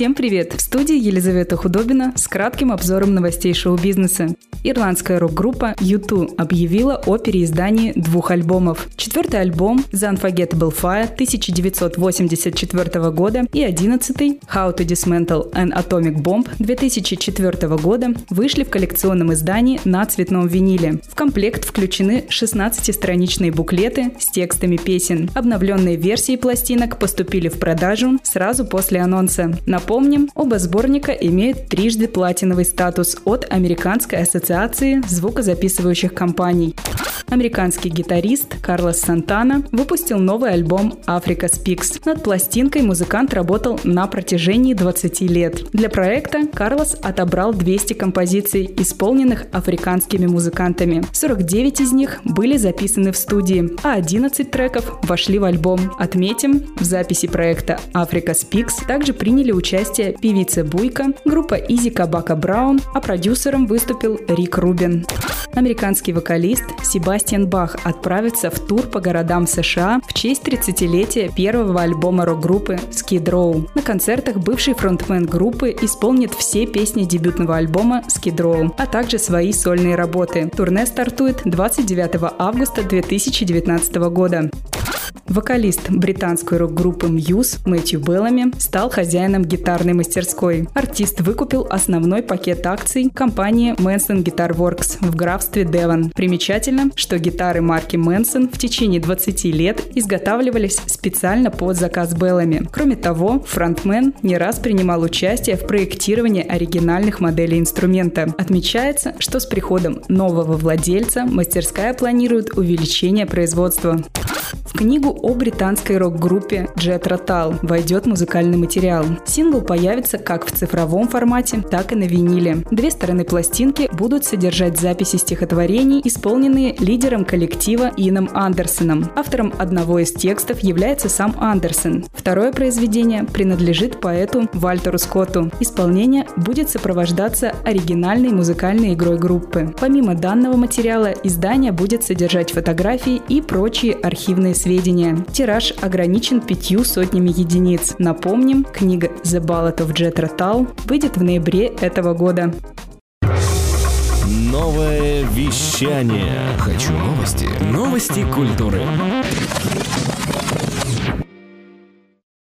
Всем привет! В студии Елизавета Худобина с кратким обзором новостей шоу-бизнеса. Ирландская рок-группа U2 объявила о переиздании двух альбомов. Четвертый альбом The Unforgettable Fire 1984 года и одиннадцатый How to Dismantle an Atomic Bomb 2004 года вышли в коллекционном издании на цветном виниле. В комплект включены 16-страничные буклеты с текстами песен. Обновленные версии пластинок поступили в продажу сразу после анонса. Напомним, оба сборника имеют трижды платиновый статус от Американской ассоциации звукозаписывающих компаний. Американский гитарист Карлос Сантана выпустил новый альбом «Africa Speaks». Над пластинкой музыкант работал на протяжении 20 лет. Для проекта Карлос отобрал 200 композиций, исполненных африканскими музыкантами. 49 из них были записаны в студии, а 11 треков вошли в альбом. Отметим, в записи проекта «Africa Speaks» также приняли участие певица Буйка, группа Изи Кабака Браун, а продюсером выступил Рик Рубин. Американский вокалист Себастьян Бах отправится в тур по городам США в честь 30-летия первого альбома рок-группы Skid Row. На концертах бывший фронтмен группы исполнит все песни дебютного альбома Skid Row, а также свои сольные работы. Турне стартует 29 августа 2019 года. Вокалист британской рок-группы Muse Мэтью Беллами стал хозяином гитарной мастерской. Артист выкупил основной пакет акций компании Manson Guitar Works в графстве Девон. Примечательно, что гитары марки Manson в течение 20 лет изготавливались специально под заказ Беллами. Кроме того, фронтмен не раз принимал участие в проектировании оригинальных моделей инструмента. Отмечается, что с приходом нового владельца мастерская планирует увеличение производства. В книгу о британской рок-группе Jet Rotal войдет музыкальный материал. Сингл появится как в цифровом формате, так и на виниле. Две стороны пластинки будут содержать записи стихотворений, исполненные лидером коллектива Ином Андерсоном. Автором одного из текстов является сам Андерсон. Второе произведение принадлежит поэту Вальтеру Скотту. Исполнение будет сопровождаться оригинальной музыкальной игрой группы. Помимо данного материала, издание будет содержать фотографии и прочие архивные сведения. Тираж ограничен пятью сотнями единиц. Напомним, книга The Ballad of Jet Rotal выйдет в ноябре этого года. Новое вещание. Хочу новости. Новости культуры.